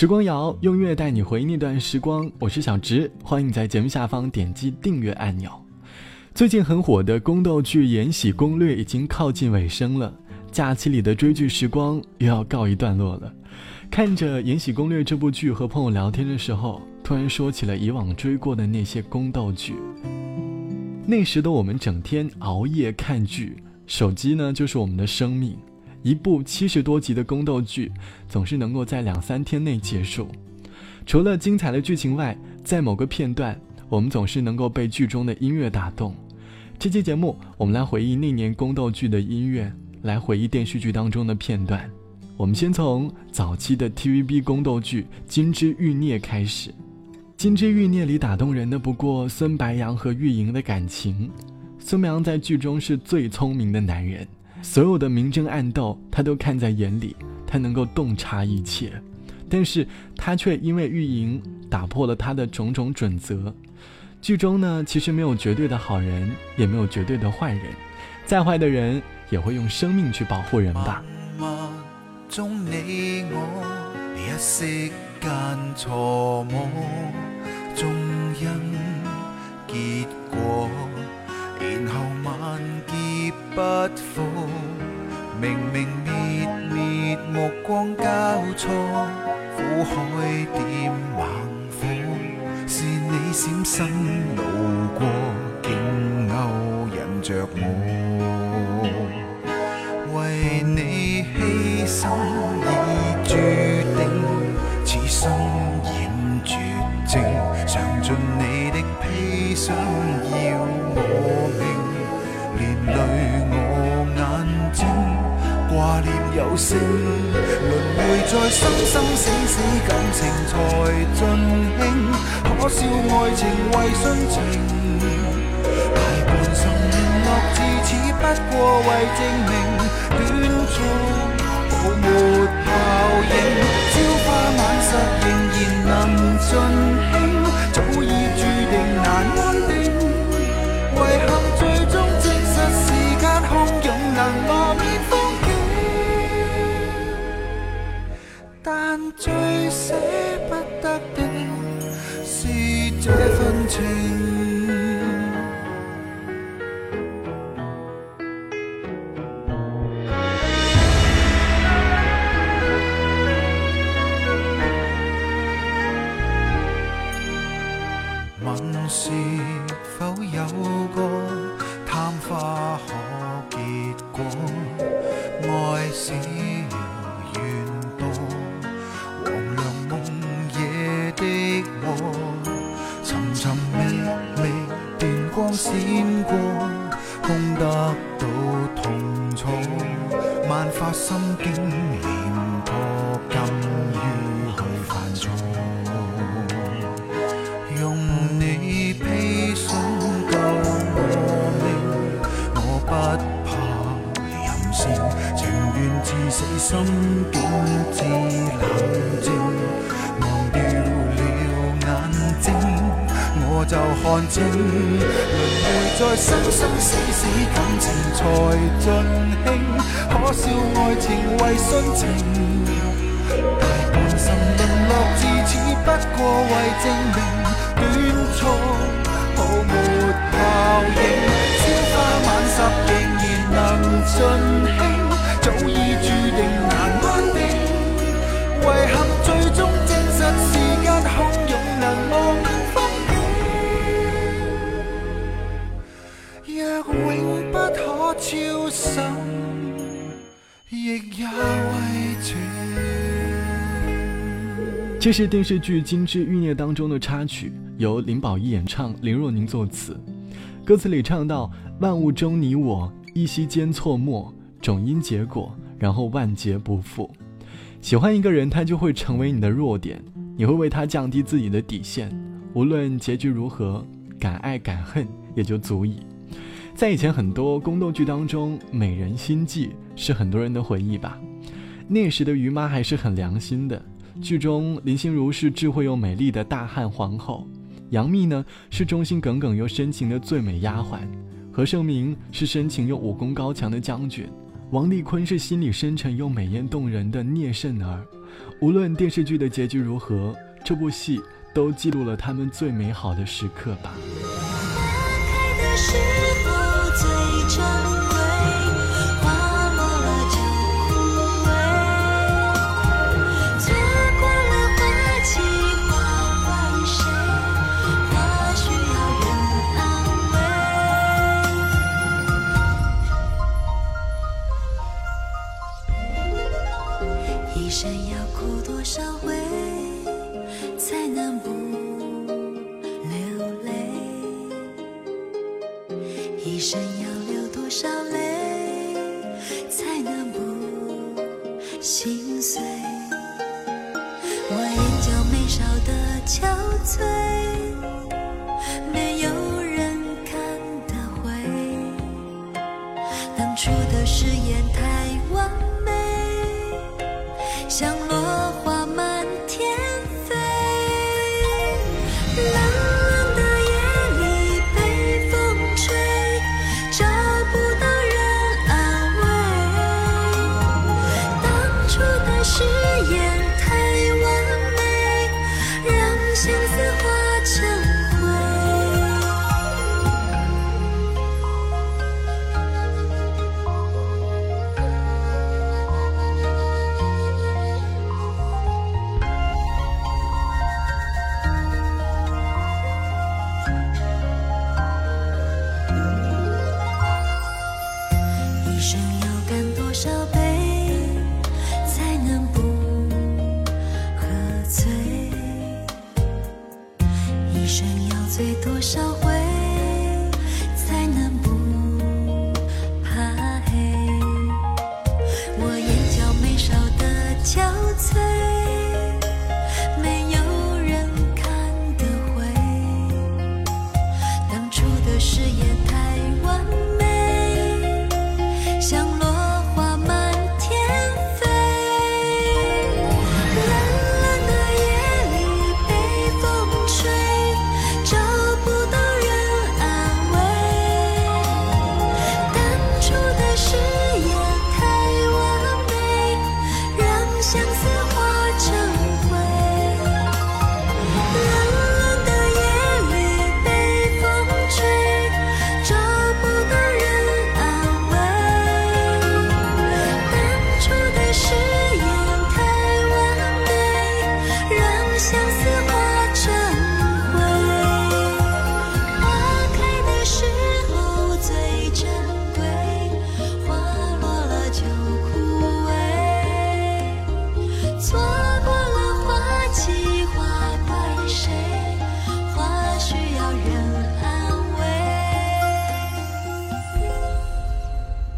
时光谣用乐带你回忆那段时光，我是小直，欢迎你在节目下方点击订阅按钮。最近很火的宫斗剧《延禧攻略》已经靠近尾声了，假期里的追剧时光又要告一段落了。看着《延禧攻略》这部剧和朋友聊天的时候，突然说起了以往追过的那些宫斗剧。那时的我们整天熬夜看剧，手机呢就是我们的生命。一部七十多集的宫斗剧，总是能够在两三天内结束。除了精彩的剧情外，在某个片段，我们总是能够被剧中的音乐打动。这期节目，我们来回忆那年宫斗剧的音乐，来回忆电视剧当中的片段。我们先从早期的 TVB 宫斗剧《金枝玉孽》开始。《金枝玉孽》里打动人的不过孙白杨和玉莹的感情。孙白杨在剧中是最聪明的男人。所有的明争暗斗，他都看在眼里，他能够洞察一切，但是他却因为玉莹打破了他的种种准则。剧中呢，其实没有绝对的好人，也没有绝对的坏人，再坏的人也会用生命去保护人吧。中你我一息间错摸，终因结果，不复。明明灭灭目光交错，苦海点猛火，是你闪身路过，竟勾引着我。为你牺牲已注定，此生染绝症，尝尽你的砒霜有声，轮回在生生死死，感情才尽兴。可笑爱情为殉情，大半生联络至此，不过为证明短促泡沫效应。朝花晚实仍然能尽兴，但最舍不得的是这份情。就看清，轮回在生生死死，感情才尽兴。可笑爱情为殉情，大半生沦落至此，不过为证明短促泡沫效应。朝花晚十仍然能尽兴，这是电视剧《金枝玉孽》当中的插曲，由林保怡演唱，林若宁作词。歌词里唱到：“万物中你我，一息间错没，种因结果，然后万劫不复。”喜欢一个人，他就会成为你的弱点，你会为他降低自己的底线，无论结局如何，敢爱敢恨也就足以。在以前很多宫斗剧当中，美人心计是很多人的回忆吧。那时的于妈还是很良心的。剧中林心如是智慧又美丽的大汉皇后，杨幂呢是忠心耿耿又深情的最美丫鬟，何晟铭是深情又武功高强的将军，王丽坤是心里深沉又美艳动人的聂慎儿，无论电视剧的结局如何，这部戏都记录了他们最美好的时刻吧。《一生要流多少泪才能不心碎？我眼角眉梢的憔悴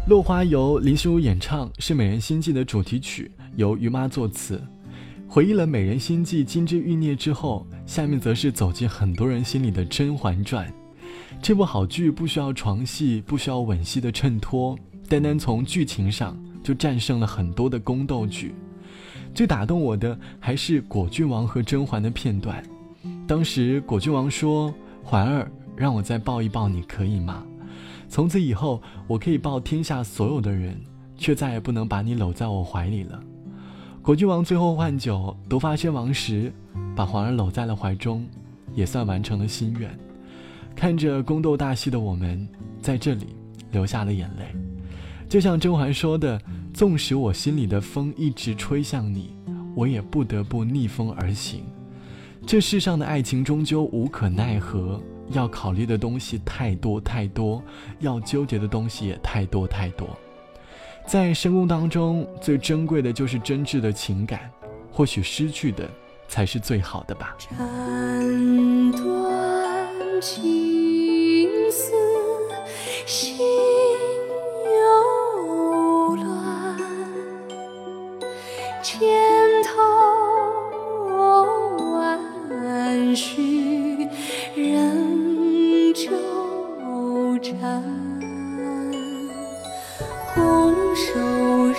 落花》由林心如演唱，是《美人心计》的主题曲，由于妈作词。回忆了《美人心计》金枝欲孽之后，下面则是走进很多人心里的《甄嬛传》。这部好剧不需要床戏，不需要吻戏的衬托，单单从剧情上就战胜了很多的宫斗剧。最打动我的还是果郡王和甄嬛的片段。当时果郡王说：“嬛儿，让我再抱一抱你，可以吗？”从此以后，我可以抱天下所有的人，却再也不能把你搂在我怀里了。果郡王最后换酒毒发身亡时，把皇儿搂在了怀中，也算完成了心愿。看着宫斗大戏的我们，在这里流下了眼泪。就像甄嬛说的：“纵使我心里的风一直吹向你，我也不得不逆风而行。这世上的爱情终究无可奈何。”要考虑的东西太多太多，要纠结的东西也太多太多。在深宫当中，最珍贵的就是真挚的情感，或许失去的才是最好的吧。斩断情丝，心又乱，千头万绪拱手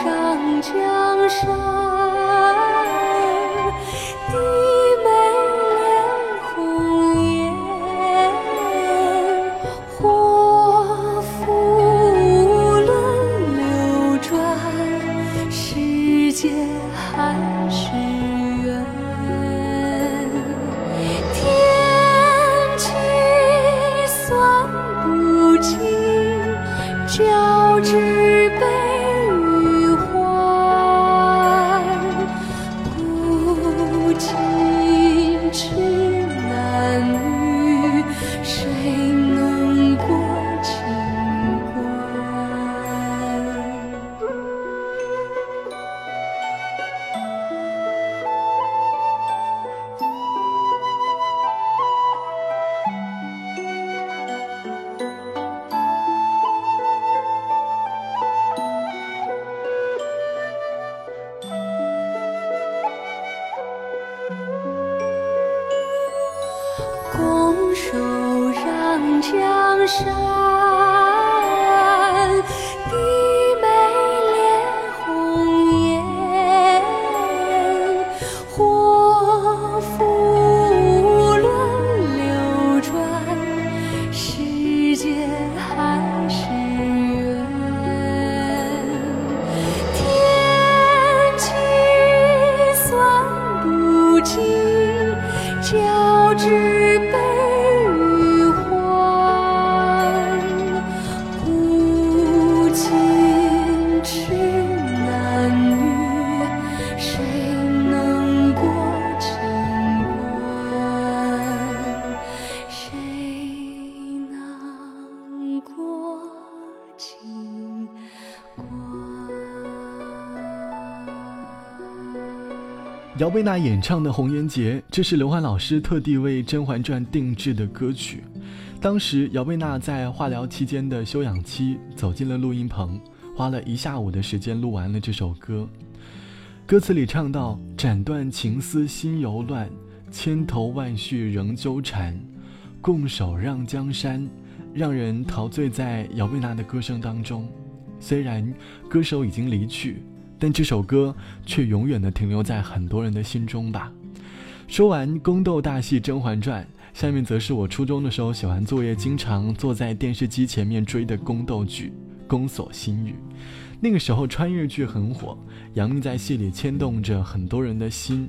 让江山，姚贝娜演唱的《红颜劫》，这是刘欢老师特地为《甄嬛传》定制的歌曲。当时姚贝娜在化疗期间的休养期，走进了录音棚，花了一下午的时间录完了这首歌。歌词里唱到：“斩断情丝心犹乱，千头万绪仍纠缠，共守让江山。”让人陶醉在姚贝娜的歌声当中。虽然歌手已经离去，但这首歌却永远的停留在很多人的心中吧。说完宫斗大戏《甄嬛传》，下面则是我初中的时候写完作业经常坐在电视机前面追的宫斗剧《宫锁心玉》。那个时候穿越剧很火，杨幂在戏里牵动着很多人的心。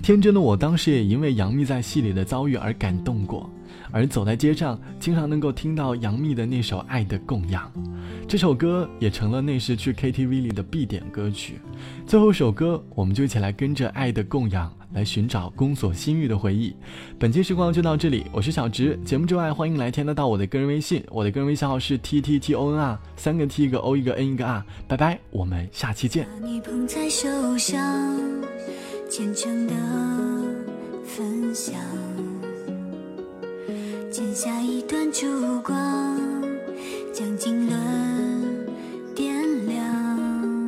天真的我当时也因为杨幂在戏里的遭遇而感动过，而走在街上，经常能够听到杨幂的那首《爱的供养》，这首歌也成了那时去 KTV 里的必点歌曲。最后一首歌，我们就一起来跟着《爱的供养》来寻找宫锁心玉的回忆。本期时光就到这里，我是小直。节目之外，欢迎来添加到我的个人微信，我的个人微信号是 T T T O N R，三个 T 一个 O 一个 N 一个 R。拜拜，我们下期见。把你捧在手上，虔诚的分享，剪下一段烛光，将经纶点亮。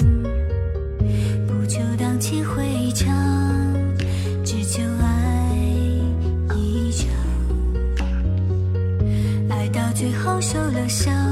不求荡气回肠，只求爱一场。爱到最后受了伤。